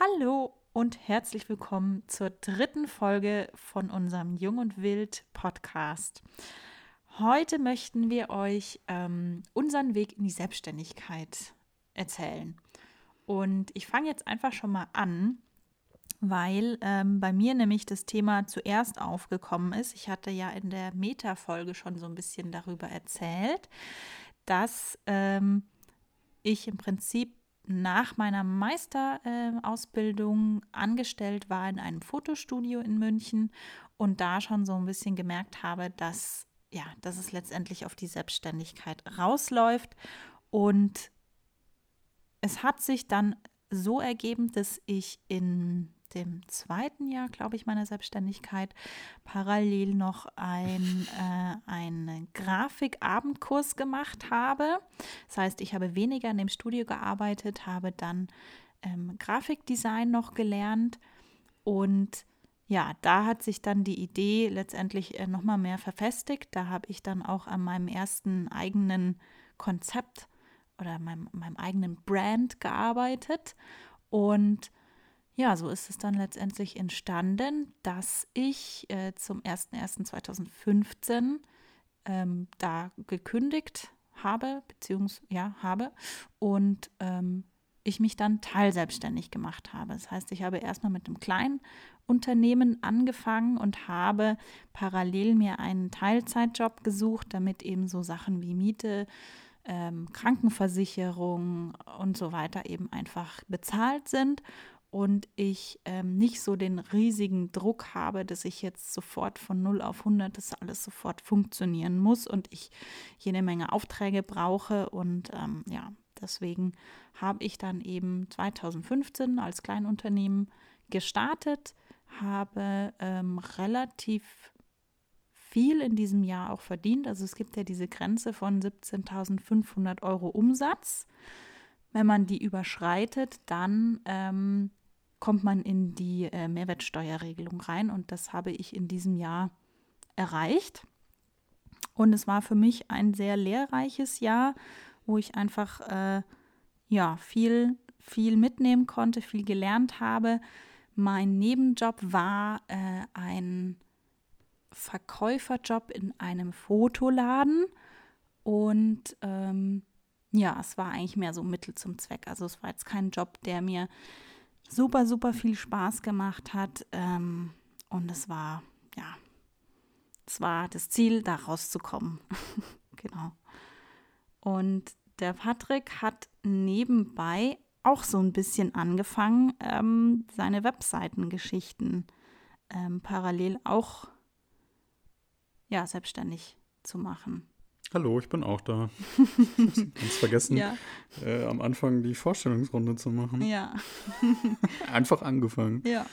Hallo und herzlich willkommen zur dritten Folge von unserem Jung und Wild Podcast. Heute möchten wir euch ähm, unseren Weg in die Selbstständigkeit erzählen. Und ich fange jetzt einfach schon mal an, weil ähm, bei mir nämlich das Thema zuerst aufgekommen ist. Ich hatte ja in der Meta-Folge schon so ein bisschen darüber erzählt, dass ähm, ich im Prinzip nach meiner Meisterausbildung äh, angestellt war in einem Fotostudio in München und da schon so ein bisschen gemerkt habe, dass ja, dass es letztendlich auf die Selbstständigkeit rausläuft. Und es hat sich dann so ergeben, dass ich in dem zweiten Jahr, glaube ich, meiner Selbstständigkeit parallel noch ein, äh, einen Grafikabendkurs gemacht habe. Das heißt, ich habe weniger in dem Studio gearbeitet, habe dann ähm, Grafikdesign noch gelernt und ja, da hat sich dann die Idee letztendlich äh, nochmal mehr verfestigt. Da habe ich dann auch an meinem ersten eigenen Konzept oder meinem, meinem eigenen Brand gearbeitet und ja, so ist es dann letztendlich entstanden, dass ich äh, zum 01.01.2015 ähm, da gekündigt habe, beziehungsweise ja, habe und ähm, ich mich dann teilselbstständig gemacht habe. Das heißt, ich habe erstmal mit einem kleinen Unternehmen angefangen und habe parallel mir einen Teilzeitjob gesucht, damit eben so Sachen wie Miete, ähm, Krankenversicherung und so weiter eben einfach bezahlt sind und ich ähm, nicht so den riesigen Druck habe, dass ich jetzt sofort von 0 auf 100 das alles sofort funktionieren muss und ich jede Menge Aufträge brauche. Und ähm, ja, deswegen habe ich dann eben 2015 als Kleinunternehmen gestartet, habe ähm, relativ viel in diesem Jahr auch verdient. Also es gibt ja diese Grenze von 17.500 Euro Umsatz. Wenn man die überschreitet, dann ähm, kommt man in die äh, Mehrwertsteuerregelung rein und das habe ich in diesem Jahr erreicht. Und es war für mich ein sehr lehrreiches Jahr, wo ich einfach äh, ja viel viel mitnehmen konnte, viel gelernt habe. Mein Nebenjob war äh, ein Verkäuferjob in einem Fotoladen und ähm, ja, es war eigentlich mehr so Mittel zum Zweck. Also es war jetzt kein Job, der mir super, super viel Spaß gemacht hat. Ähm, und es war, ja, es war das Ziel, da rauszukommen. genau. Und der Patrick hat nebenbei auch so ein bisschen angefangen, ähm, seine Webseitengeschichten ähm, parallel auch ja, selbstständig zu machen. Hallo, ich bin auch da. Ganz vergessen, ja. äh, am Anfang die Vorstellungsrunde zu machen. Ja. Einfach angefangen. Ja.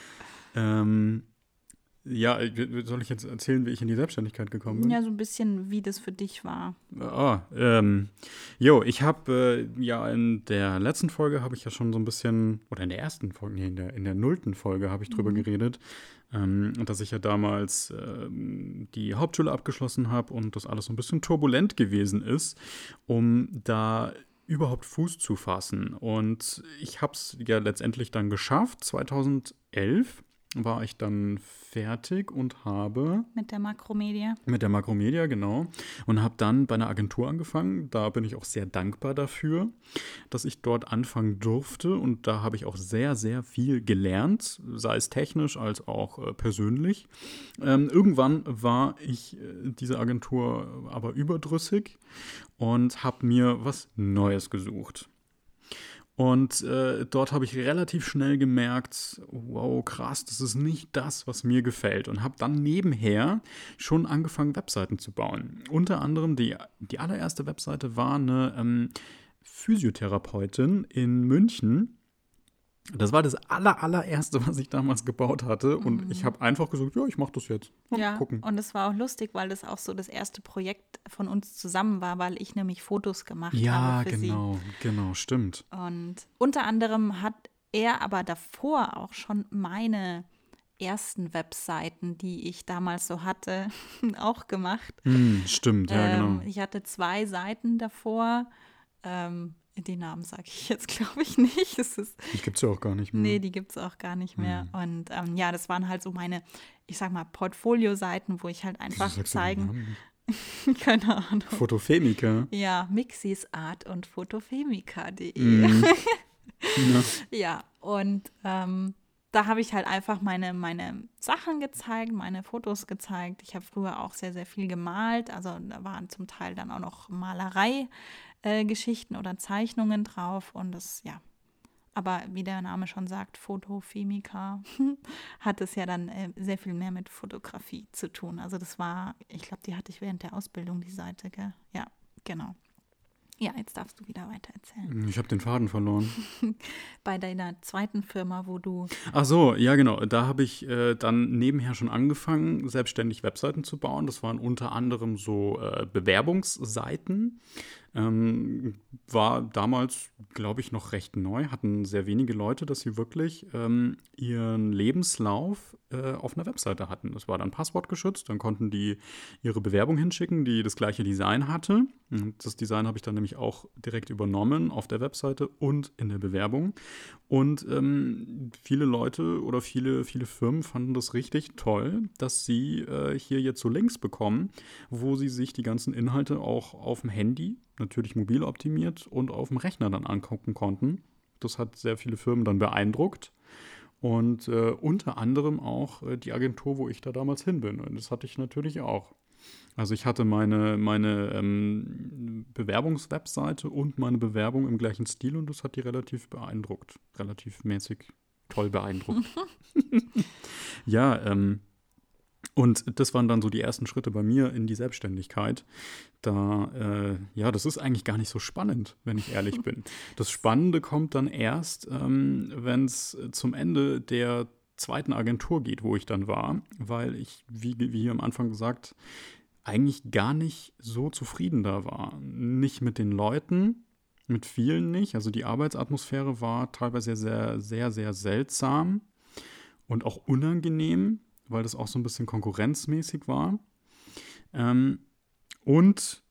Ähm, ja, soll ich jetzt erzählen, wie ich in die Selbstständigkeit gekommen bin? Ja, so ein bisschen, wie das für dich war. Ah, ähm, jo, ich habe äh, ja in der letzten Folge habe ich ja schon so ein bisschen, oder in der ersten Folge, nee, in der, in der nullten Folge habe ich drüber mhm. geredet, ähm, dass ich ja damals ähm, die Hauptschule abgeschlossen habe und das alles so ein bisschen turbulent gewesen ist, um da überhaupt Fuß zu fassen. Und ich habe es ja letztendlich dann geschafft, 2011 war ich dann fertig und habe. Mit der Makromedia. Mit der Makromedia, genau. Und habe dann bei einer Agentur angefangen. Da bin ich auch sehr dankbar dafür, dass ich dort anfangen durfte. Und da habe ich auch sehr, sehr viel gelernt, sei es technisch als auch äh, persönlich. Ähm, irgendwann war ich äh, diese Agentur aber überdrüssig und habe mir was Neues gesucht. Und äh, dort habe ich relativ schnell gemerkt, wow, krass, das ist nicht das, was mir gefällt. Und habe dann nebenher schon angefangen, Webseiten zu bauen. Unter anderem die, die allererste Webseite war eine ähm, Physiotherapeutin in München, das war das aller, allererste, was ich damals gebaut hatte. Und mhm. ich habe einfach gesagt, ja, ich mache das jetzt. Mal ja, gucken. und es war auch lustig, weil das auch so das erste Projekt von uns zusammen war, weil ich nämlich Fotos gemacht ja, habe für genau, sie. genau, stimmt. Und unter anderem hat er aber davor auch schon meine ersten Webseiten, die ich damals so hatte, auch gemacht. Mm, stimmt, ja, ähm, genau. Ich hatte zwei Seiten davor. Ähm, Die Namen sage ich jetzt, glaube ich, nicht. Es ist, die gibt es ja auch gar nicht mehr. Nee, die gibt es auch gar nicht mehr. Mhm. Und ähm, ja, das waren halt so meine, ich sag mal, Portfolio-Seiten, wo ich halt einfach zeigen. Keine Ahnung. Fotofemika. Ja, Mixis Art und Fotofemika.de. Mm. ja. ja, und ähm, da habe ich halt einfach meine, meine Sachen gezeigt, meine Fotos gezeigt. Ich habe früher auch sehr, sehr viel gemalt. Also da waren zum Teil dann auch noch Malerei-Geschichten äh, oder Zeichnungen drauf. Und das, ja. Aber wie der Name schon sagt, Fotofemika hat es ja dann äh, sehr viel mehr mit Fotografie zu tun. Also das war, ich glaube, die hatte ich während der Ausbildung, die Seite, gell? Ja, genau. Ja, jetzt darfst du wieder weiter erzählen. Ich habe den Faden verloren. Bei deiner zweiten Firma, wo du. Ach so, ja, genau. Da habe ich äh, dann nebenher schon angefangen, selbstständig Webseiten zu bauen. Das waren unter anderem so äh, Bewerbungsseiten. Ähm, war damals, glaube ich, noch recht neu, hatten sehr wenige Leute, dass sie wirklich ähm, ihren Lebenslauf äh, auf einer Webseite hatten. Das war dann passwortgeschützt, dann konnten die ihre Bewerbung hinschicken, die das gleiche Design hatte. Das Design habe ich dann nämlich auch direkt übernommen auf der Webseite und in der Bewerbung. Und ähm, viele Leute oder viele, viele Firmen fanden das richtig toll, dass sie äh, hier jetzt so Links bekommen, wo sie sich die ganzen Inhalte auch auf dem Handy natürlich mobil optimiert und auf dem Rechner dann angucken konnten. Das hat sehr viele Firmen dann beeindruckt. Und äh, unter anderem auch äh, die Agentur, wo ich da damals hin bin. Und das hatte ich natürlich auch. Also ich hatte meine, meine ähm, Bewerbungswebseite und meine Bewerbung im gleichen Stil und das hat die relativ beeindruckt. Relativ mäßig toll beeindruckt. ja, ähm, und das waren dann so die ersten Schritte bei mir in die Selbstständigkeit. Da, äh, ja, das ist eigentlich gar nicht so spannend, wenn ich ehrlich bin. Das Spannende kommt dann erst, ähm, wenn es zum Ende der zweiten Agentur geht, wo ich dann war, weil ich, wie, wie am Anfang gesagt, eigentlich gar nicht so zufrieden da war. Nicht mit den Leuten, mit vielen nicht. Also die Arbeitsatmosphäre war teilweise sehr, sehr, sehr seltsam und auch unangenehm weil das auch so ein bisschen konkurrenzmäßig war. Ähm, und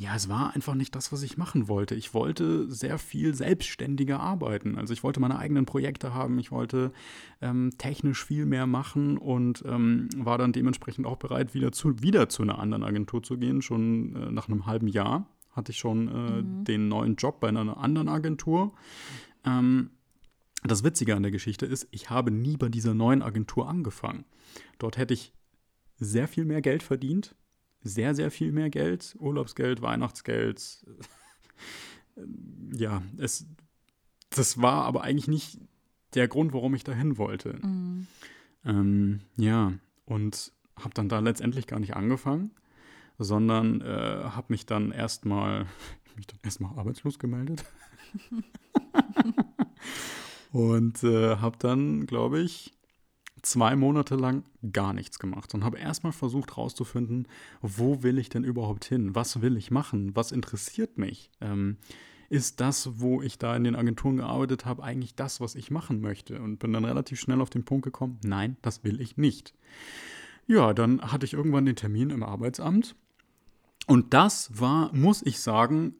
ja, es war einfach nicht das, was ich machen wollte. Ich wollte sehr viel selbstständiger arbeiten. Also ich wollte meine eigenen Projekte haben, ich wollte ähm, technisch viel mehr machen und ähm, war dann dementsprechend auch bereit, wieder zu, wieder zu einer anderen Agentur zu gehen. Schon äh, nach einem halben Jahr hatte ich schon äh, mhm. den neuen Job bei einer anderen Agentur. Ähm, das Witzige an der Geschichte ist, ich habe nie bei dieser neuen Agentur angefangen. Dort hätte ich sehr viel mehr Geld verdient, sehr, sehr viel mehr Geld, Urlaubsgeld, Weihnachtsgeld. ja, es, das war aber eigentlich nicht der Grund, warum ich dahin wollte. Mhm. Ähm, ja, und habe dann da letztendlich gar nicht angefangen, sondern äh, habe mich dann erstmal mich dann erstmal arbeitslos gemeldet. Und äh, habe dann, glaube ich, zwei Monate lang gar nichts gemacht und habe erstmal versucht herauszufinden, wo will ich denn überhaupt hin? Was will ich machen? Was interessiert mich? Ähm, ist das, wo ich da in den Agenturen gearbeitet habe, eigentlich das, was ich machen möchte? Und bin dann relativ schnell auf den Punkt gekommen, nein, das will ich nicht. Ja, dann hatte ich irgendwann den Termin im Arbeitsamt. Und das war, muss ich sagen,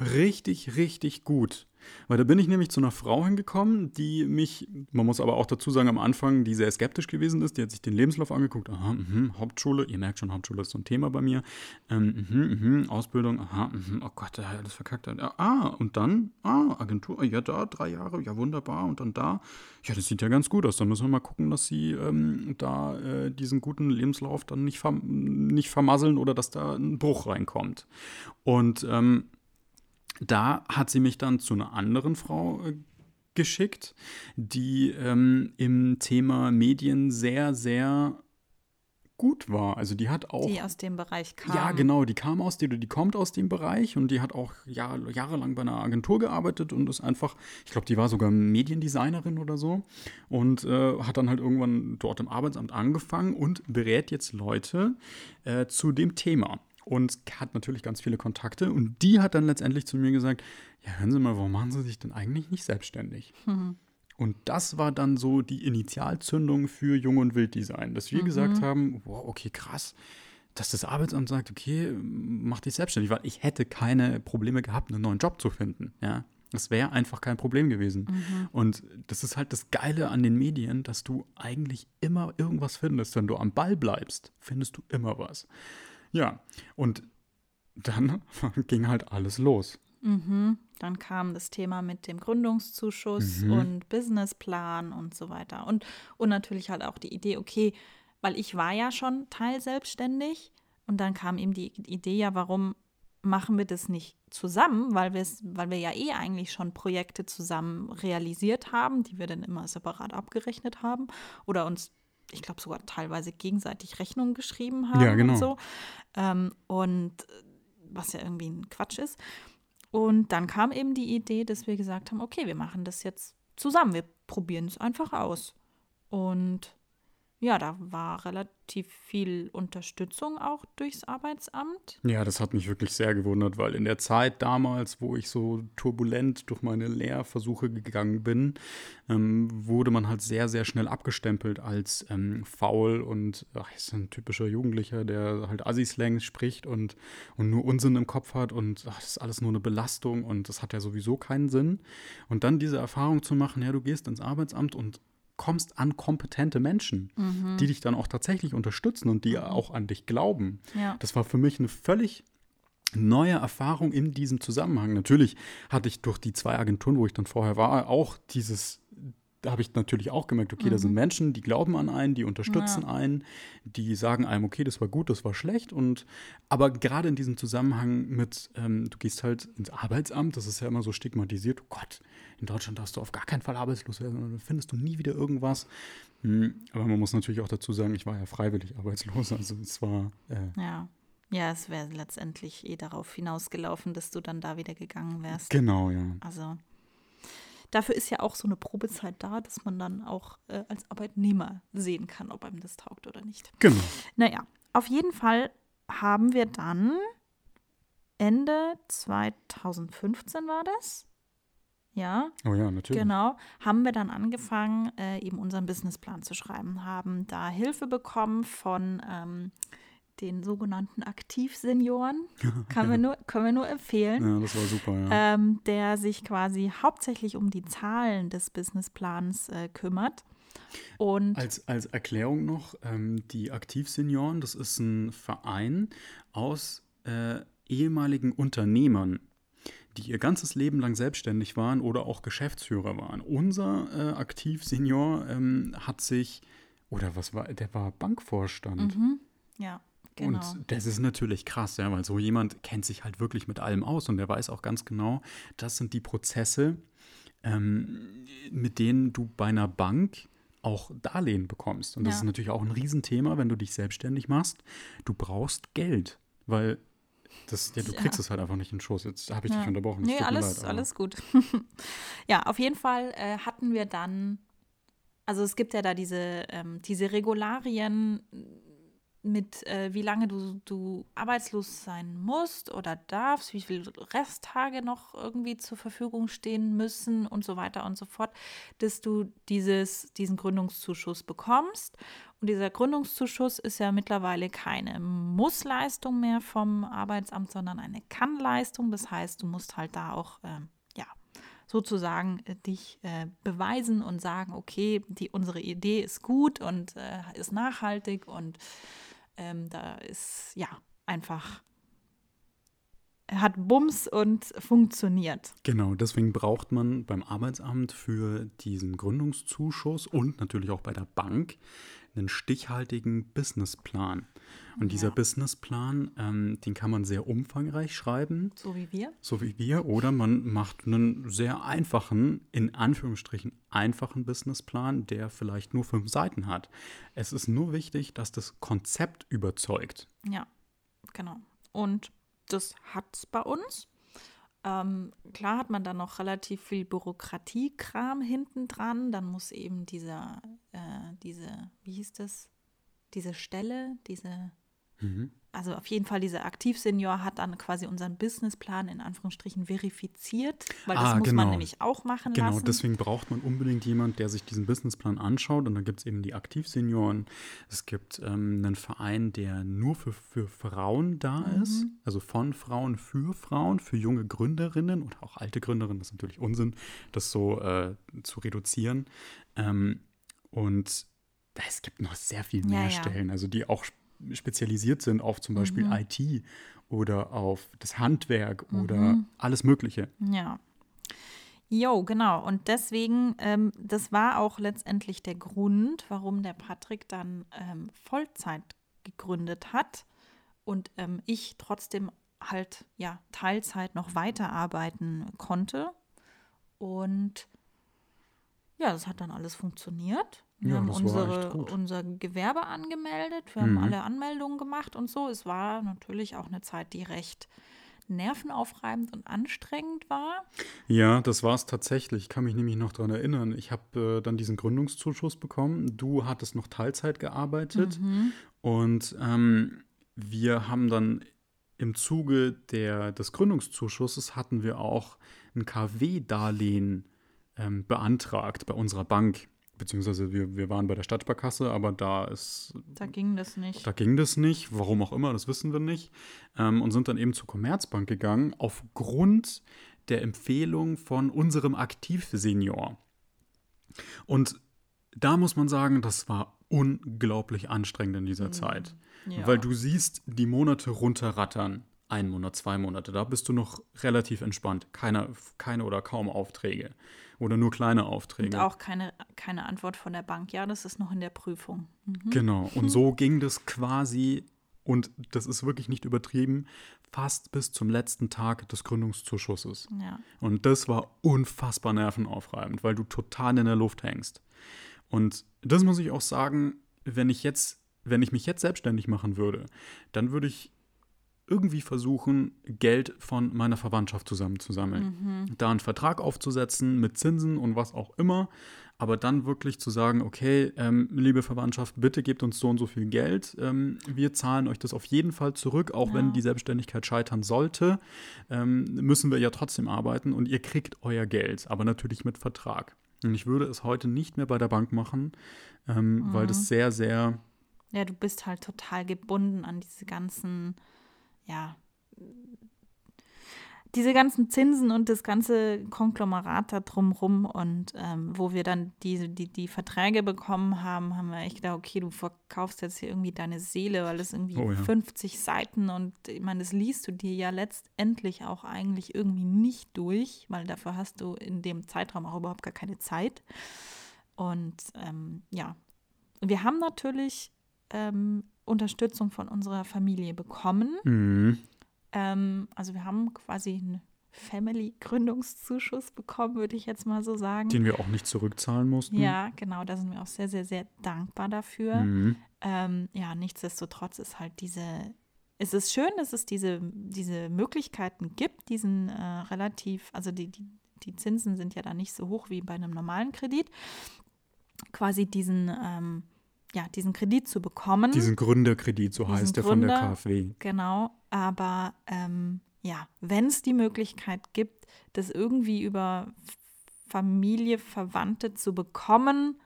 richtig, richtig gut. Weil da bin ich nämlich zu einer Frau hingekommen, die mich, man muss aber auch dazu sagen, am Anfang, die sehr skeptisch gewesen ist. Die hat sich den Lebenslauf angeguckt. Aha, mh, Hauptschule, ihr merkt schon, Hauptschule ist so ein Thema bei mir. Ähm, mh, mh, Ausbildung, aha, mh, oh Gott, der hat alles verkackt. Ah, und dann, ah, Agentur, ja, da, drei Jahre, ja, wunderbar. Und dann da, ja, das sieht ja ganz gut aus. Da müssen wir mal gucken, dass sie ähm, da äh, diesen guten Lebenslauf dann nicht, verm nicht vermasseln oder dass da ein Bruch reinkommt. Und ähm, da hat sie mich dann zu einer anderen Frau äh, geschickt, die ähm, im Thema Medien sehr, sehr gut war. Also die hat auch. Die aus dem Bereich kam. Ja, genau, die kam aus dem, die kommt aus dem Bereich und die hat auch Jahr, jahrelang bei einer Agentur gearbeitet und ist einfach, ich glaube, die war sogar Mediendesignerin oder so und äh, hat dann halt irgendwann dort im Arbeitsamt angefangen und berät jetzt Leute äh, zu dem Thema und hat natürlich ganz viele Kontakte. Und die hat dann letztendlich zu mir gesagt: Ja, hören Sie mal, warum machen Sie sich denn eigentlich nicht selbstständig? Mhm. Und das war dann so die Initialzündung für Jung und Wilddesign, dass wir mhm. gesagt haben: Wow, okay, krass. dass das Arbeitsamt sagt, okay, mach dich selbstständig, weil ich hätte keine Probleme gehabt, einen neuen Job zu finden. Ja, das wäre einfach kein Problem gewesen. Mhm. Und das ist halt das Geile an den Medien, dass du eigentlich immer irgendwas findest. Wenn du am Ball bleibst, findest du immer was. Ja, und dann ging halt alles los. Mhm. Dann kam das Thema mit dem Gründungszuschuss Mhm. und Businessplan und so weiter. Und, und natürlich halt auch die Idee, okay, weil ich war ja schon teilselbstständig und dann kam eben die Idee, ja, warum machen wir das nicht zusammen, weil, weil wir ja eh eigentlich schon Projekte zusammen realisiert haben, die wir dann immer separat abgerechnet haben oder uns, ich glaube, sogar teilweise gegenseitig Rechnungen geschrieben haben Ja, genau. und so. Ähm, und was ja irgendwie ein Quatsch ist. Und dann kam eben die Idee, dass wir gesagt haben, okay, wir machen das jetzt zusammen, wir probieren es einfach aus. Und ja, da war relativ viel Unterstützung auch durchs Arbeitsamt. Ja, das hat mich wirklich sehr gewundert, weil in der Zeit damals, wo ich so turbulent durch meine Lehrversuche gegangen bin, ähm, wurde man halt sehr, sehr schnell abgestempelt als ähm, faul und ach, ist ein typischer Jugendlicher, der halt Assi-Slang spricht und, und nur Unsinn im Kopf hat und ach, das ist alles nur eine Belastung und das hat ja sowieso keinen Sinn. Und dann diese Erfahrung zu machen, ja, du gehst ins Arbeitsamt und kommst an kompetente Menschen, die dich dann auch tatsächlich unterstützen und die auch an dich glauben. Ja. Das war für mich eine völlig neue Erfahrung in diesem Zusammenhang. Natürlich hatte ich durch die zwei Agenturen, wo ich dann vorher war, auch dieses, da habe ich natürlich auch gemerkt, okay, da sind Menschen, die glauben an einen, die unterstützen Ja. einen, die sagen einem, okay, das war gut, das war schlecht. Und aber gerade in diesem Zusammenhang mit, ähm, du gehst halt ins Arbeitsamt, das ist ja immer so stigmatisiert, oh Gott, in Deutschland darfst du auf gar keinen Fall arbeitslos werden, dann findest du nie wieder irgendwas. Hm, Aber man muss natürlich auch dazu sagen, ich war ja freiwillig arbeitslos, also es war äh, Ja. Ja, es wäre letztendlich eh darauf hinausgelaufen, dass du dann da wieder gegangen wärst. genau, ja. Also dafür ist ja auch so eine Probezeit da, dass man dann auch äh, als Arbeitnehmer sehen kann, ob einem das taugt oder nicht. Genau. Naja, auf jeden Fall haben wir dann Ende 2015 war das. Ja, Oh ja, natürlich. genau. Haben wir dann angefangen, äh, eben unseren Businessplan zu schreiben, haben da Hilfe bekommen von ähm, den sogenannten Aktivsenioren. Kann wir nur, können wir nur empfehlen Ja, das war super, ja. ähm, der sich quasi hauptsächlich um die Zahlen des Businessplans äh, kümmert. Und Als, als Erklärung noch, ähm, die Aktivsenioren, das ist ein Verein aus äh, ehemaligen Unternehmern, die ihr ganzes Leben lang selbstständig waren oder auch Geschäftsführer waren. Unser äh, Aktivsenior ähm, hat sich, oder was war, der war Bankvorstand. mhm, ja, genau. Und das ist natürlich krass, ja, weil so jemand kennt sich halt wirklich mit allem aus und der weiß auch ganz genau, das sind die Prozesse, ähm, mit denen du bei einer Bank auch Darlehen bekommst. Und das Ja. ist natürlich auch ein Riesenthema, wenn du dich selbstständig machst. Du brauchst Geld, weil das, ja, du Ja. kriegst es halt einfach nicht in den Schoß. Jetzt habe ich dich Ja. unterbrochen. es Nee, alles, leid, alles gut. ja, auf jeden Fall äh, hatten wir dann, also es gibt ja da diese, ähm, diese Regularien mit, äh, wie lange du, du arbeitslos sein musst oder darfst, wie viele Resttage noch irgendwie zur Verfügung stehen müssen und so weiter und so fort, dass du dieses, diesen Gründungszuschuss bekommst. Und dieser Gründungszuschuss ist ja mittlerweile keine Mussleistung mehr vom Arbeitsamt, sondern eine Kannleistung. Das heißt, du musst halt da auch, ähm, ja, sozusagen äh, dich äh, beweisen und sagen, okay, die, unsere Idee ist gut und äh, ist nachhaltig und ähm, da ist, ja, einfach, hat Bums und funktioniert. Genau, deswegen braucht man beim Arbeitsamt für diesen Gründungszuschuss und natürlich auch bei der Bank einen stichhaltigen Businessplan. Und dieser Ja. Businessplan, ähm, den kann man sehr umfangreich schreiben, So wie wir. so wie wir, oder man macht einen sehr einfachen, in Anführungsstrichen einfachen Businessplan, der vielleicht nur fünf Seiten hat. Es ist nur wichtig, dass das Konzept überzeugt. Ja, genau. Und das hat es bei uns. Ähm, klar hat man dann noch relativ viel Bürokratiekram hinten dran. Dann muss eben dieser, äh, diese, wie hieß das? Diese Stelle, diese Mhm. Also auf jeden Fall, dieser Aktivsenior hat dann quasi unseren Businessplan in Anführungsstrichen verifiziert, weil das Ah, muss genau. man nämlich auch machen Genau, lassen. deswegen braucht man unbedingt jemand, der sich diesen Businessplan anschaut. Und dann gibt es eben die Aktivsenioren. Es gibt ähm, einen Verein, der nur für, für Frauen da ist. Also von Frauen für Frauen, für junge Gründerinnen und auch alte Gründerinnen. Das ist natürlich Unsinn, das so äh, zu reduzieren. Ähm, und es gibt noch sehr viel mehr ja. Stellen, also die auch spezialisiert sind auf zum Beispiel Mhm. IT oder auf das Handwerk oder alles Mögliche. Ja. Jo, genau. Und deswegen, ähm, das war auch letztendlich der Grund, warum der Patrick dann ähm, Vollzeit gegründet hat und ähm, ich trotzdem halt ja Teilzeit noch weiterarbeiten konnte. Und ja, das hat dann alles funktioniert. Wir Ja, haben unsere, unser Gewerbe angemeldet, wir haben Mhm. alle Anmeldungen gemacht und so. Es war natürlich auch eine Zeit, die recht nervenaufreibend und anstrengend war. Ja, das war es tatsächlich. Ich kann mich nämlich noch daran erinnern. Ich habe äh, dann diesen Gründungszuschuss bekommen. Du hattest noch Teilzeit gearbeitet. Und ähm, wir haben dann im Zuge der, des Gründungszuschusses hatten wir auch ein KW-Darlehen ähm, beantragt bei unserer Bank. Beziehungsweise wir, wir waren bei der Stadtsparkasse, aber da ist Da ging das nicht. da ging das nicht, warum auch immer, das wissen wir nicht. Ähm, und sind dann eben zur Commerzbank gegangen, aufgrund der Empfehlung von unserem Aktivsenior. Und da muss man sagen, das war unglaublich anstrengend in dieser Zeit. Ja. Weil du siehst die Monate runterrattern. Ein Monat, zwei Monate, da bist du noch relativ entspannt. Keine, keine oder kaum Aufträge. Oder nur kleine Aufträge. Und auch keine, keine Antwort von der Bank. Ja, das ist noch in der Prüfung. Mhm. Genau. Und so ging das quasi, und das ist wirklich nicht übertrieben, fast bis zum letzten Tag des Gründungszuschusses. Ja. Und das war unfassbar nervenaufreibend, weil du total in der Luft hängst. Und das muss ich auch sagen, wenn ich jetzt, wenn ich mich jetzt selbstständig machen würde, dann würde ich irgendwie versuchen, Geld von meiner Verwandtschaft zusammenzusammeln. Da einen Vertrag aufzusetzen mit Zinsen und was auch immer, aber dann wirklich zu sagen, okay, ähm, liebe Verwandtschaft, bitte gebt uns so und so viel Geld. Ähm, wir zahlen euch das auf jeden Fall zurück, auch wenn Ja. die Selbstständigkeit scheitern sollte. Ähm, müssen wir ja trotzdem arbeiten und ihr kriegt euer Geld, aber natürlich mit Vertrag. Und ich würde es heute nicht mehr bei der Bank machen, ähm, weil das sehr, sehr ja, du bist halt total gebunden an diese ganzen, ja, diese ganzen Zinsen und das ganze Konglomerat da drumrum und ähm, wo wir dann die, die, die Verträge bekommen haben, haben wir echt gedacht, okay, du verkaufst jetzt hier irgendwie deine Seele, weil das irgendwie Oh ja. 50 Seiten und ich meine, das liest du dir ja letztendlich auch eigentlich irgendwie nicht durch, weil dafür hast du in dem Zeitraum auch überhaupt gar keine Zeit. Und ähm, ja, wir haben natürlich ähm, Unterstützung von unserer Familie bekommen. mh, Ähm, also wir haben quasi einen Family-Gründungszuschuss bekommen, würde ich jetzt mal so sagen. den wir auch nicht zurückzahlen mussten. ja, genau, da sind wir auch sehr, sehr, sehr dankbar dafür. Mhm. Ähm, ja, nichtsdestotrotz ist halt diese, es ist schön, dass es diese, diese Möglichkeiten gibt, diesen äh, relativ, also die, die, die Zinsen sind ja da nicht so hoch wie bei einem normalen Kredit, quasi diesen, ähm, ja, diesen Kredit zu bekommen. Diesen Gründerkredit, so Diesen heißt der von der Gründer- KfW. Genau, aber ähm, ja, wenn es die Möglichkeit gibt, das irgendwie über Familie, Verwandte zu bekommen,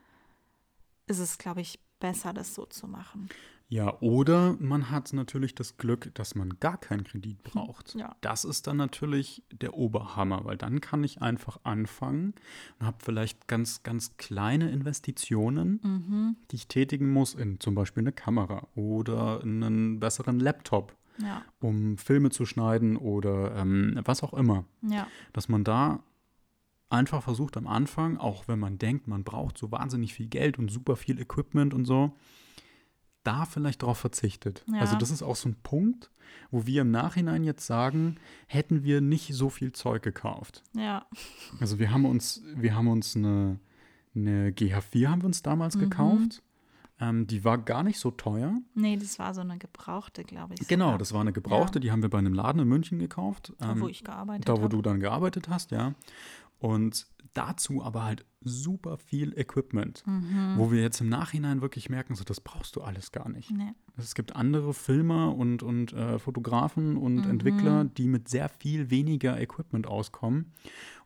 ist es, glaube ich, besser, das so zu machen. Ja, oder man hat natürlich das Glück, dass man gar keinen Kredit braucht. Ja. Das ist dann natürlich der Oberhammer, weil dann kann ich einfach anfangen und habe vielleicht ganz, ganz kleine Investitionen, Mhm. die ich tätigen muss, in zum Beispiel eine Kamera oder in einen besseren Laptop, Ja, um Filme zu schneiden oder ähm, was auch immer. ja, dass man da einfach versucht am Anfang, auch wenn man denkt, man braucht so wahnsinnig viel Geld und super viel Equipment und so, da vielleicht drauf verzichtet. Ja. Also das ist auch so ein Punkt, wo wir im Nachhinein jetzt sagen, hätten wir nicht so viel Zeug gekauft. ja, Also wir haben uns, wir haben uns eine, eine GH4 haben wir uns damals Mhm. gekauft. Ähm, die war gar nicht so teuer. nee, das war so eine gebrauchte, glaube ich. Genau, sogar. das war eine gebrauchte, Ja. die haben wir bei einem Laden in München gekauft. Da, Ähm, wo ich gearbeitet da, wo habe. du dann gearbeitet hast, ja. Und dazu aber halt super viel Equipment, Mhm. wo wir jetzt im Nachhinein wirklich merken, so das brauchst du alles gar nicht. Nee. Es gibt andere Filmer und, und äh, Fotografen und Mhm. Entwickler, die mit sehr viel weniger Equipment auskommen.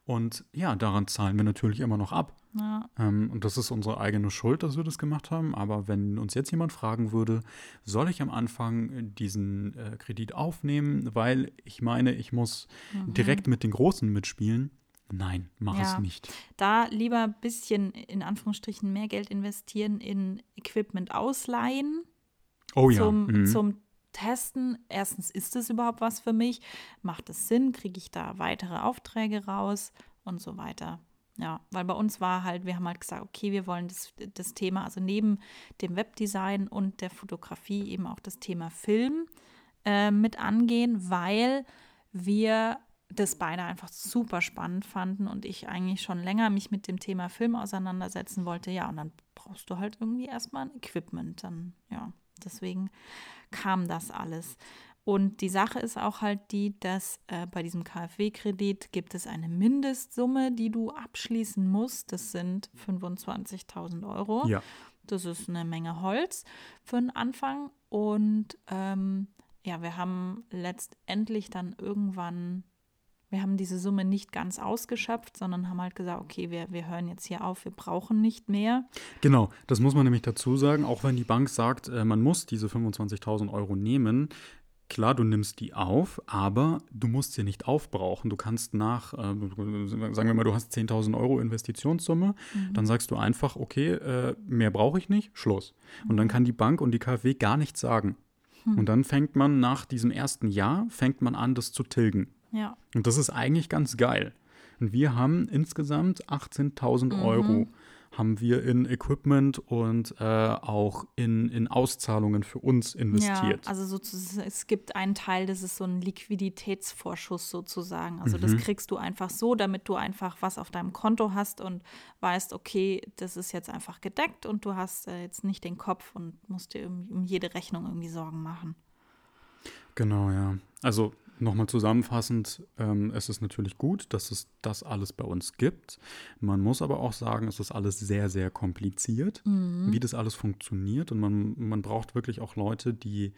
Und ja, daran zahlen wir natürlich immer noch ab. Ja. Ähm, und das ist unsere eigene Schuld, dass wir das gemacht haben. Aber wenn uns jetzt jemand fragen würde, soll ich am Anfang diesen äh, Kredit aufnehmen, weil ich meine, ich muss direkt mit den Großen mitspielen? Nein, mach. Ja. es nicht. Da lieber ein bisschen in Anführungsstrichen mehr Geld investieren in Equipment ausleihen Oh ja. zum, mhm. zum Testen. Erstens, ist es überhaupt was für mich? Macht es Sinn? Kriege ich da weitere Aufträge raus? Und so weiter. Ja, weil bei uns war halt, wir haben halt gesagt, okay, wir wollen das, das Thema, also neben dem Webdesign und der Fotografie eben auch das Thema Film äh, mit angehen, weil wir das beide einfach super spannend fanden und ich eigentlich schon länger mich mit dem Thema Film auseinandersetzen wollte. Ja, und dann brauchst du halt irgendwie erstmal ein Equipment. Dann, ja, deswegen kam das alles. Und die Sache ist auch halt die, dass äh, bei diesem KfW-Kredit gibt es eine Mindestsumme, die du abschließen musst. Das sind 25.000 Euro. ja. Das ist eine Menge Holz für den Anfang. Und ähm, ja, wir haben letztendlich dann irgendwann, wir haben diese Summe nicht ganz ausgeschöpft, sondern haben halt gesagt, okay, wir, wir hören jetzt hier auf, wir brauchen nicht mehr. Genau, das muss man nämlich dazu sagen, auch wenn die Bank sagt, äh, man muss diese 25.000 Euro nehmen. Klar, du nimmst die auf, aber du musst sie nicht aufbrauchen. Du kannst nach, äh, sagen wir mal, du hast 10.000 Euro Investitionssumme, dann sagst du einfach, okay, äh, mehr brauche ich nicht, Schluss. Und dann kann die Bank und die KfW gar nichts sagen. Und dann fängt man nach diesem ersten Jahr, fängt man an, das zu tilgen. Ja, Und das ist eigentlich ganz geil. Und wir haben insgesamt 18.000 Euro haben wir in Equipment und äh, auch in, in Auszahlungen für uns investiert. Ja, also sozusagen, es gibt einen Teil, das ist so ein Liquiditätsvorschuss sozusagen. Also das kriegst du einfach so, damit du einfach was auf deinem Konto hast und weißt, okay, das ist jetzt einfach gedeckt und du hast äh, jetzt nicht den Kopf und musst dir um, um jede Rechnung irgendwie Sorgen machen. Genau, ja. Also nochmal zusammenfassend, ähm, es ist natürlich gut, dass es das alles bei uns gibt. Man muss aber auch sagen, es ist alles sehr, sehr kompliziert, wie das alles funktioniert. Und man, man braucht wirklich auch Leute, die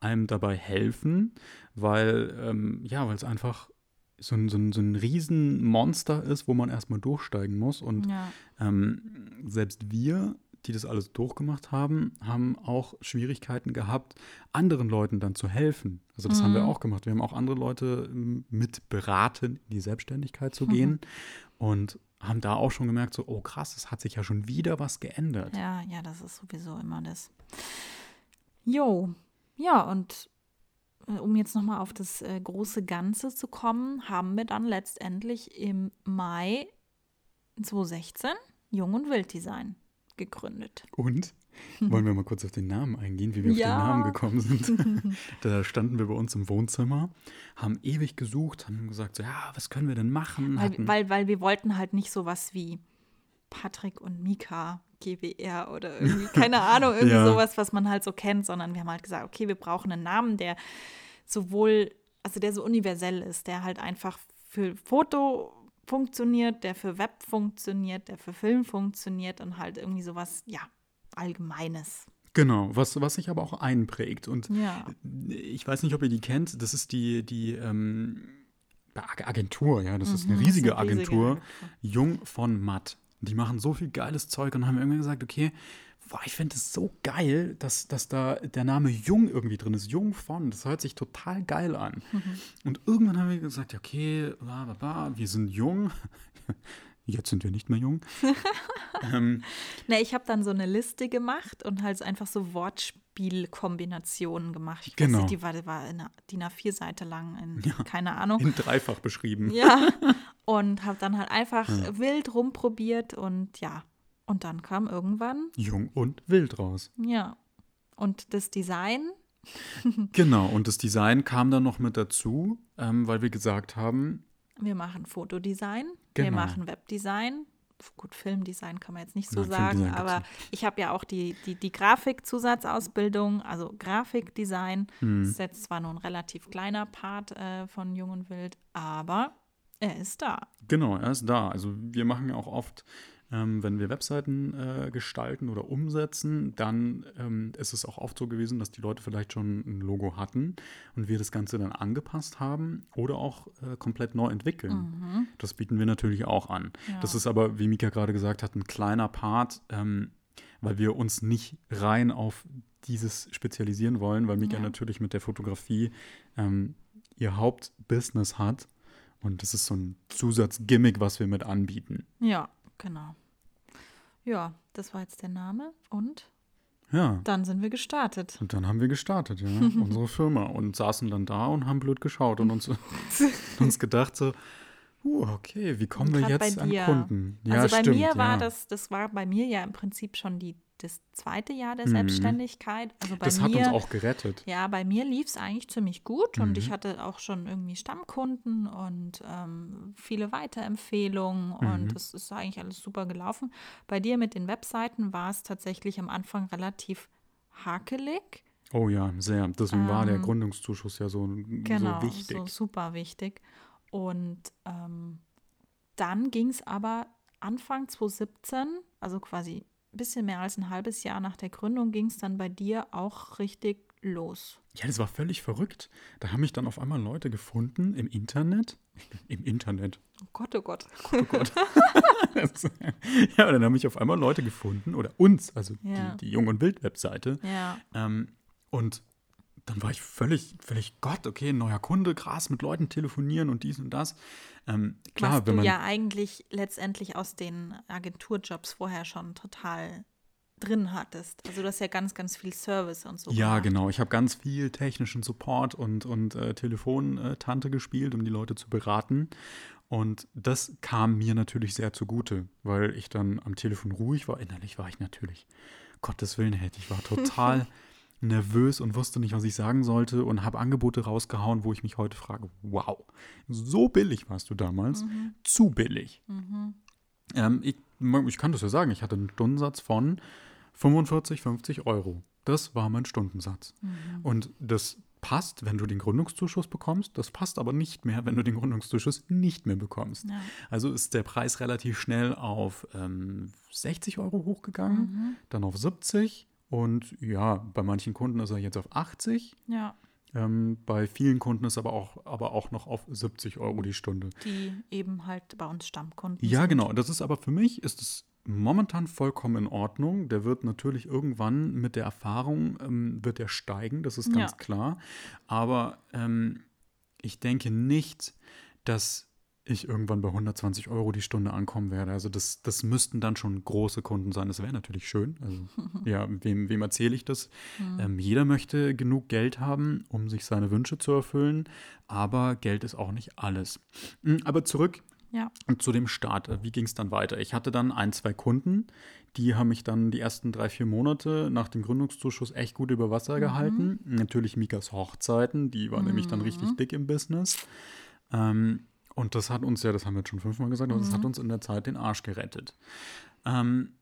einem dabei helfen, weil, ähm, ja, weil es einfach so ein, so, ein, so ein Riesenmonster ist, wo man erstmal durchsteigen muss. Und Ja, ähm, selbst wir, die das alles durchgemacht haben, haben auch Schwierigkeiten gehabt, anderen Leuten dann zu helfen. Also das haben wir auch gemacht. Wir haben auch andere Leute ähm, mit beraten, in die Selbstständigkeit zu gehen und haben da auch schon gemerkt, so, oh krass, es hat sich ja schon wieder was geändert. ja, ja, das ist sowieso immer das. Jo, ja, und äh, um jetzt nochmal auf das äh, große Ganze zu kommen, haben wir dann letztendlich im Mai 2016 Jung und Wild Design gegründet. Und wollen wir mal kurz auf den Namen eingehen, wie wir Ja. auf den Namen gekommen sind. da standen wir bei uns im Wohnzimmer, haben ewig gesucht, haben gesagt, so, ja, was können wir denn machen? Weil, weil, weil wir wollten halt nicht sowas wie Patrick und Mika GWR oder irgendwie, keine Ahnung, irgendwie Ja. sowas, was man halt so kennt, sondern wir haben halt gesagt, okay, wir brauchen einen Namen, der sowohl, also der so universell ist, der halt einfach für Foto funktioniert, der für Web funktioniert, der für Film funktioniert und halt irgendwie sowas, ja, Allgemeines. Genau, was, was sich aber auch einprägt. Und Ja. ich weiß nicht, ob ihr die kennt, das ist die, die ähm, Ag- Agentur, ja, das ist eine Mhm, riesige ist eine riesige Agentur. Agentur. Jung von Matt. Die machen so viel geiles Zeug und haben irgendwann gesagt, okay, boah, ich finde es so geil, dass, dass da der Name Jung irgendwie drin ist. Jung von, das hört sich total geil an. Mhm. Und irgendwann haben wir gesagt, ja, okay, bla, bla, bla, wir sind jung. Jetzt sind wir nicht mehr jung. ähm, Ne, ich habe dann so eine Liste gemacht und halt einfach so Wortspielkombinationen gemacht. Ich Genau. nicht, die war, die war in einer DIN A4-Seite lang, in, keine Ahnung. in dreifach beschrieben. Ja, und habe dann halt einfach wild rumprobiert und ja. Und dann kam irgendwann, Jung und wild raus. ja. Und das Design, Genau, und das Design kam dann noch mit dazu, ähm, weil wir gesagt haben, wir machen Fotodesign, wir Genau. machen Webdesign. Gut, Filmdesign kann man jetzt nicht so Nein, sagen, aber ich habe ja auch die, die, die Grafikzusatzausbildung, also Grafikdesign. Hm. Das ist jetzt zwar nur ein relativ kleiner Part äh, von Jung und Wild, aber Er ist da. Genau, er ist da. Also wir machen ja auch oft, ähm, wenn wir Webseiten äh, gestalten oder umsetzen, dann ähm, ist es auch oft so gewesen, dass die Leute vielleicht schon ein Logo hatten und wir das Ganze dann angepasst haben oder auch äh, komplett neu entwickeln. Mhm. Das bieten wir natürlich auch an. Ja. Das ist aber, wie Mika gerade gesagt hat, ein kleiner Part, ähm, weil wir uns nicht rein auf dieses spezialisieren wollen, weil Mika Ja. natürlich mit der Fotografie ähm, ihr Hauptbusiness hat. Und das ist so ein Zusatzgimmick, was wir mit anbieten. Ja, genau. Ja, das war jetzt der Name und Ja. dann sind wir gestartet. Und dann haben wir gestartet, ja, unsere Firma. Und saßen dann da und haben blöd geschaut und uns, uns gedacht so, uh, okay, wie kommen wir jetzt an. Kunden? Ja, also bei stimmt, mir war ja. das, das war bei mir ja im Prinzip schon die, das zweite Jahr der Mhm. Selbstständigkeit. Also bei Das mir, hat uns auch gerettet. Ja, bei mir lief es eigentlich ziemlich gut und Mhm. ich hatte auch schon irgendwie Stammkunden und ähm, viele Weiterempfehlungen Mhm. und das ist eigentlich alles super gelaufen. Bei dir mit den Webseiten war es tatsächlich am Anfang relativ hakelig. Oh ja, sehr. Deswegen war der Ähm, Gründungszuschuss ja so, Genau, so wichtig. so super wichtig. Und ähm, dann ging es aber Anfang 2017, also quasi bisschen mehr als ein halbes Jahr nach der Gründung, ging es dann bei dir auch richtig los. Ja, das war völlig verrückt. Da haben mich dann auf einmal Leute gefunden im Internet. Im Internet. Oh Gott, oh Gott. Oh Gott. ja, und dann haben mich auf einmal Leute gefunden, oder uns, also Ja. die, die Jung und Wild-Webseite. Ja, Ähm, und dann war ich völlig, völlig Gott, okay, neuer Kunde, krass, mit Leuten telefonieren und dies und das. Ähm, klar, was wenn du man. ja eigentlich letztendlich aus den Agenturjobs vorher schon total drin hattest. Also du hast ja ganz, ganz viel Service und so. Ja, gemacht. genau. Ich habe ganz viel technischen Support und, und äh, Telefontante gespielt, um die Leute zu beraten. Und das kam mir natürlich sehr zugute, weil ich dann am Telefon ruhig war. Innerlich war ich natürlich, Gottes Willen hätte ich war total nervös und wusste nicht, was ich sagen sollte und habe Angebote rausgehauen, wo ich mich heute frage, wow, so billig warst du damals, zu billig. Ähm, ich, ich kann das ja sagen, ich hatte einen Stundensatz von 45, 50 Euro. Das war mein Stundensatz. Und das passt, wenn du den Gründungszuschuss bekommst. Das passt aber nicht mehr, wenn du den Gründungszuschuss nicht mehr bekommst. Ja. Also ist der Preis relativ schnell auf ähm, 60 Euro hochgegangen, dann auf 70 und ja, bei manchen Kunden ist er jetzt auf 80. Ja, Ähm, bei vielen Kunden ist aber auch, aber auch noch auf 70 Euro die Stunde. die eben halt bei uns Stammkunden Ja, sind. genau. Das ist aber für mich ist es momentan vollkommen in Ordnung. Der wird natürlich irgendwann mit der Erfahrung ähm, wird er steigen, das ist ganz Ja. klar. Aber ähm, ich denke nicht, dass ich irgendwann bei 120 Euro die Stunde ankommen werde. Also das, das müssten dann schon große Kunden sein. Das wäre natürlich schön. Also ja, wem, wem erzähle ich das? Ähm, jeder möchte genug Geld haben, um sich seine Wünsche zu erfüllen. Aber Geld ist auch nicht alles. Mm, Aber zurück Ja. zu dem Start, äh, wie ging es dann weiter? Ich hatte dann ein, zwei Kunden, die haben mich dann die ersten drei, vier Monate nach dem Gründungszuschuss echt gut über Wasser gehalten. Natürlich Mikas Hochzeiten, die war nämlich dann richtig dick im Business. Ähm, und das hat uns ja, das haben wir jetzt schon fünfmal gesagt, aber das hat uns in der Zeit den Arsch gerettet. Ähm,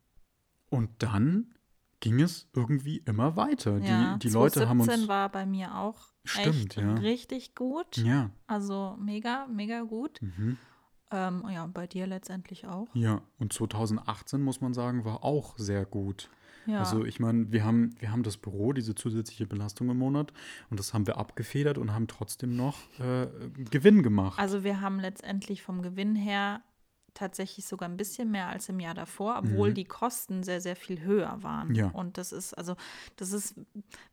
und dann ging es irgendwie immer weiter. Ja, die die Leute haben uns. 2017 war bei mir auch Stimmt, echt ja. richtig gut. Ja. Also mega, mega gut. Mhm. Ähm, ja, bei dir letztendlich auch. Ja, und 2018 muss man sagen, war auch sehr gut. Ja. Also ich meine, wir haben, wir haben das Büro, diese zusätzliche Belastung im Monat und das haben wir abgefedert und haben trotzdem noch äh, Gewinn gemacht. Also wir haben letztendlich vom Gewinn her tatsächlich sogar ein bisschen mehr als im Jahr davor, obwohl die Kosten sehr, sehr viel höher waren. Mhm. Ja. Und das ist, also, das ist,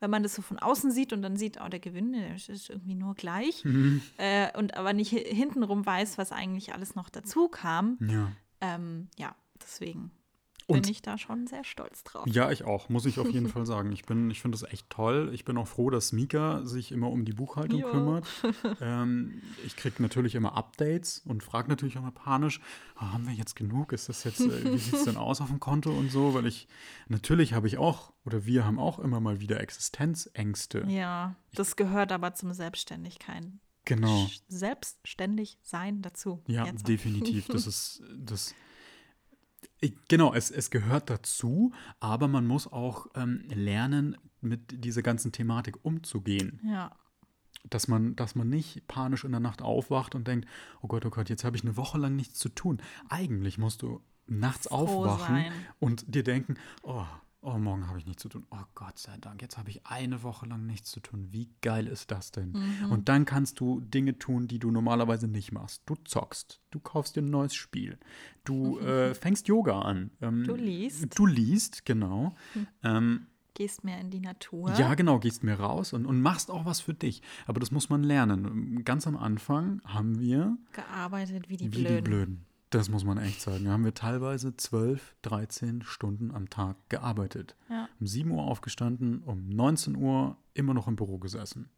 wenn man das so von außen sieht und dann sieht, oh, der Gewinn, der ist irgendwie nur gleich, Mhm. äh, und aber nicht hi- hintenrum weiß, was eigentlich alles noch dazu kam. ja. Ähm, ja, deswegen Und- bin ich da schon sehr stolz drauf. Ja, ich auch, muss ich auf jeden Fall sagen. Ich, bin, ich finde das echt toll. Ich bin auch froh, dass Mika sich immer um die Buchhaltung Jo. kümmert. Ähm, ich kriege natürlich immer Updates und frage natürlich auch mal panisch, ah, haben wir jetzt genug? Ist das jetzt, äh, wie sieht es denn aus auf dem Konto und so? Weil ich, natürlich habe ich auch, oder wir haben auch immer mal wieder Existenzängste. Ja, das gehört aber zum Selbstständigkeit. Genau. Selbstständig sein dazu. Ja, definitiv. Das ist das. Genau, es, es gehört dazu, aber man muss auch ähm, lernen, mit dieser ganzen Thematik umzugehen. Ja, dass man, dass man nicht panisch in der Nacht aufwacht und denkt, oh Gott, oh Gott, jetzt habe ich eine Woche lang nichts zu tun. Eigentlich musst du nachts Froh aufwachen sein. und dir denken, oh, oh morgen habe ich nichts zu tun. Oh Gott sei Dank, jetzt habe ich eine Woche lang nichts zu tun. Wie geil ist das denn? Mhm. Und dann kannst du Dinge tun, die du normalerweise nicht machst. Du zockst, du kaufst dir ein neues Spiel, du äh, fängst Yoga an. Ähm, Du liest. Du liest, genau. Ähm, Gehst mehr in die Natur. ja, genau, gehst mir raus und, und machst auch was für dich. Aber das muss man lernen. Ganz am Anfang haben wir Gearbeitet wie die wie Blöden. die Blöden. Das muss man echt sagen. Haben wir teilweise 12, 13 Stunden am Tag gearbeitet. Ja. Um 7 Uhr aufgestanden, um 19 Uhr immer noch im Büro gesessen.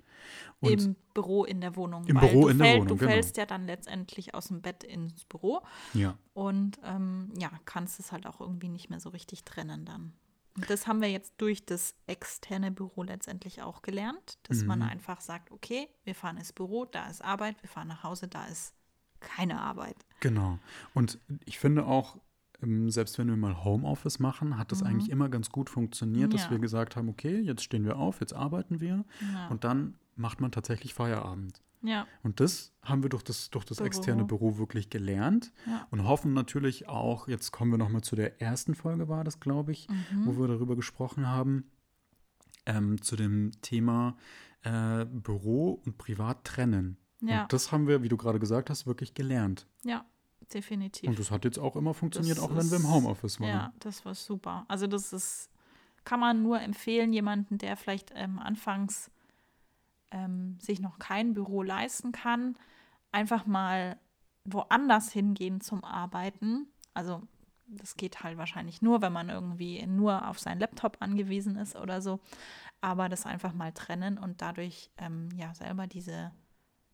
Und Im Büro in der Wohnung. Im weil Büro in der fäll- Wohnung, Du genau. fällst ja dann letztendlich aus dem Bett ins Büro ja, und ähm, ja, kannst es halt auch irgendwie nicht mehr so richtig trennen dann. Und das haben wir jetzt durch das externe Büro letztendlich auch gelernt, dass man Mhm. einfach sagt, okay, wir fahren ins Büro, da ist Arbeit, wir fahren nach Hause, da ist keine Arbeit. Genau. Und ich finde auch, ähm, selbst wenn wir mal Homeoffice machen, hat das eigentlich immer ganz gut funktioniert, dass Ja. wir gesagt haben, okay, jetzt stehen wir auf, jetzt arbeiten wir Ja. und dann macht man tatsächlich Feierabend. ja. Und das haben wir durch das, durch das Büro. externe Büro wirklich gelernt Ja. und hoffen natürlich auch, jetzt kommen wir nochmal zu der ersten Folge, war das, glaube ich, Mhm. wo wir darüber gesprochen haben, ähm, zu dem Thema äh, Büro und Privat trennen. Ja. Und das haben wir, wie du gerade gesagt hast, wirklich gelernt. ja, definitiv. Und das hat jetzt auch immer funktioniert, Das auch wenn wir im ist- Homeoffice waren. Ja, das war super. Also das ist, kann man nur empfehlen, jemanden, der vielleicht ähm, anfangs ähm, sich noch kein Büro leisten kann, einfach mal woanders hingehen zum Arbeiten. Also das geht halt wahrscheinlich nur, wenn man irgendwie nur auf seinen Laptop angewiesen ist oder so. Aber das einfach mal trennen und dadurch ähm, ja selber diese,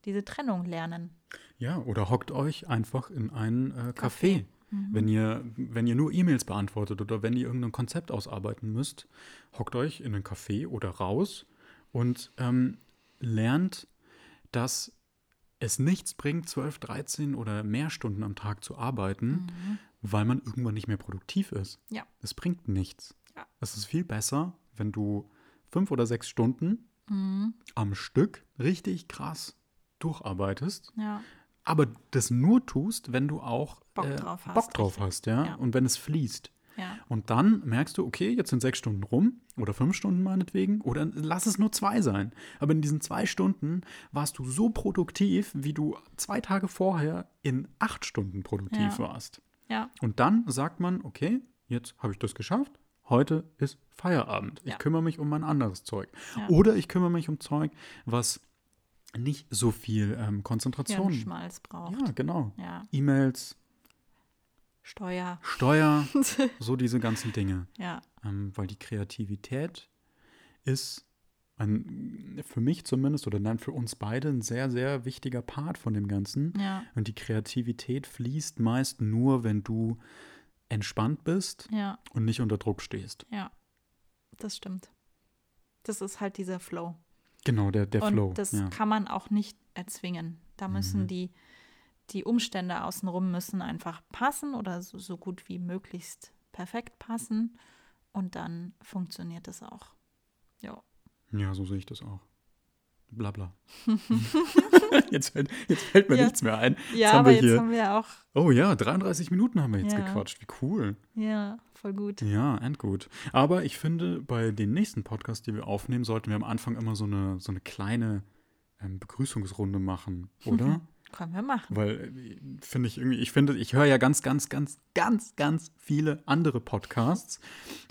diese Trennung lernen. Ja, oder hockt euch einfach in ein äh, Café. Café. Wenn ihr, wenn ihr nur E-Mails beantwortet oder wenn ihr irgendein Konzept ausarbeiten müsst, hockt euch in ein Café oder raus und ähm, lernt, dass es nichts bringt, 12, 13 oder mehr Stunden am Tag zu arbeiten, weil man irgendwann nicht mehr produktiv ist. Ja. Es bringt nichts. Ja. Es ist viel besser, wenn du fünf oder sechs Stunden Mhm. am Stück richtig krass durcharbeitest, Ja. aber das nur tust, wenn du auch Bock äh, drauf hast, Bock drauf hast, ja? Ja. Und wenn es fließt. Ja. Und dann merkst du, okay, jetzt sind sechs Stunden rum oder fünf Stunden meinetwegen oder lass es nur zwei sein. Aber in diesen zwei Stunden warst du so produktiv, wie du zwei Tage vorher in acht Stunden produktiv Ja. warst. Ja. Und dann sagt man, okay, jetzt habe ich das geschafft. Heute ist Feierabend. Ich kümmere mich um mein anderes Zeug. Oder ich kümmere mich um Zeug, was nicht so viel ähm, Konzentration. Hirnschmalz braucht. Ja, genau. Ja. E-Mails, Steuer. Steuer, so diese ganzen Dinge. Ja. Ähm, weil die Kreativität ist ein, für mich zumindest oder nein, für uns beide ein sehr, sehr wichtiger Part von dem Ganzen. Ja. Und die Kreativität fließt meist nur, wenn du entspannt bist Ja. und nicht unter Druck stehst. Ja. Das stimmt. Das ist halt dieser Flow. Genau, der, der Und Flow. das ja. kann man auch nicht erzwingen. Da müssen Mhm. die, die Umstände außenrum müssen einfach passen oder so, so gut wie möglichst perfekt passen. Und dann funktioniert es auch. Ja. ja, so sehe ich das auch. Blabla. jetzt, fällt, jetzt fällt mir Ja. nichts mehr ein. Ja, haben aber wir jetzt hier- haben wir auch, Oh ja, 33 Minuten haben wir jetzt Ja. gequatscht. Wie cool. ja, voll gut. Ja, endgut. Aber ich finde, bei den nächsten Podcasts, die wir aufnehmen, sollten wir am Anfang immer so eine, so eine kleine ähm, Begrüßungsrunde machen, oder? Können wir machen. Weil äh, finde ich irgendwie, ich finde, ich höre ja ganz, ganz, ganz, ganz, ganz viele andere Podcasts,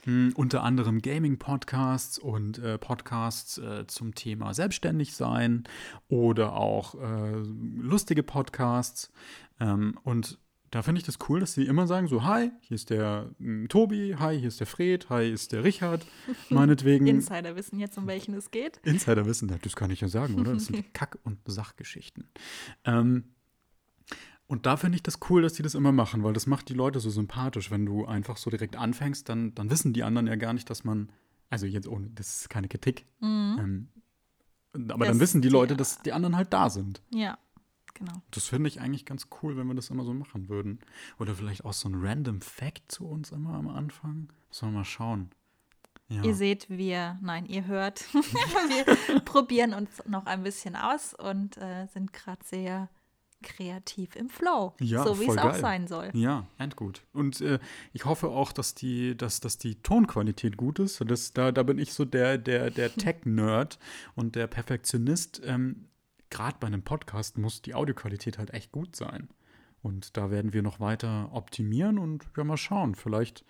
mh, unter anderem Gaming-Podcasts und äh, Podcasts äh, zum Thema selbstständig sein oder auch äh, lustige Podcasts. Ähm, und da finde ich das cool, dass sie immer sagen so, hi, hier ist der mh, Tobi, hi, hier ist der Fred, hi, ist der Richard, meinetwegen. Insider wissen jetzt, um welchen es geht. Insider wissen, das kann ich ja sagen, oder? Das sind Kack- und Sachgeschichten. Ähm, und da finde ich das cool, dass die das immer machen, weil das macht die Leute so sympathisch. Wenn du einfach so direkt anfängst, dann, dann wissen die anderen ja gar nicht, dass man, also jetzt ohne, das ist keine Kritik, ähm, aber Das- dann wissen die Leute, ja. dass die anderen halt da sind. Ja, genau. Das finde ich eigentlich ganz cool, wenn wir das immer so machen würden. Oder vielleicht auch so ein random Fact zu uns immer am Anfang. Sollen wir mal schauen. Ja. Ihr seht, wir, nein, ihr hört, wir probieren uns noch ein bisschen aus und äh, sind gerade sehr kreativ im Flow. Ja, so wie es auch sein soll. Ja, endgut. Und äh, ich hoffe auch, dass die, dass, dass die Tonqualität gut ist. Das, da, da bin ich so der, der, der Tech-Nerd und der Perfektionist. Ähm, Gerade bei einem Podcast muss die Audioqualität halt echt gut sein. Und da werden wir noch weiter optimieren und ja, mal schauen. Vielleicht,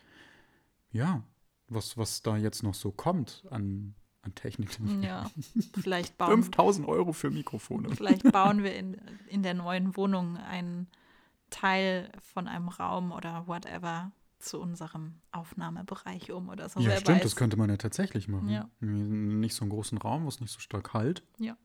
ja, was, was da jetzt noch so kommt an, an Technik. Ja, vielleicht bauen, 5000 Euro für Mikrofone. vielleicht bauen wir in, in der neuen Wohnung einen Teil von einem Raum oder whatever zu unserem Aufnahmebereich um oder so. Ja, Wer stimmt, weiß. das könnte man ja tatsächlich machen. Ja. Nicht so einen großen Raum, wo es nicht so stark halt. Ja.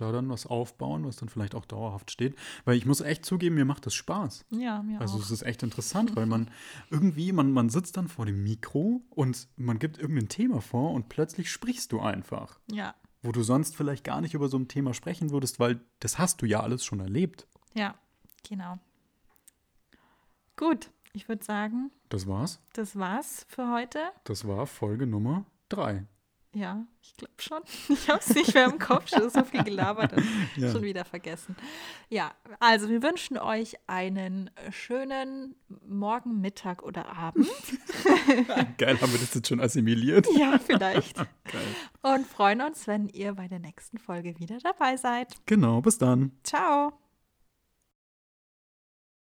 Da dann was aufbauen, was dann vielleicht auch dauerhaft steht. Weil ich muss echt zugeben, mir macht das Spaß. Ja, mir Also auch. es ist echt interessant, weil man irgendwie, man, man sitzt dann vor dem Mikro und man gibt irgendein Thema vor und plötzlich sprichst du einfach. Ja, Wo du sonst vielleicht gar nicht über so ein Thema sprechen würdest, weil das hast du ja alles schon erlebt. ja, genau. Gut, ich würde sagen, Das war's. das war's für heute. Das war Folge Nummer drei. Ja, ich glaube schon. Ich habe es nicht mehr im Kopf, schon so viel gelabert und Ja. schon wieder vergessen. Ja, also wir wünschen euch einen schönen Morgen, Mittag oder Abend. Geil, haben wir das jetzt schon assimiliert? ja, vielleicht. Geil. Und freuen uns, wenn ihr bei der nächsten Folge wieder dabei seid. Genau, bis dann. Ciao.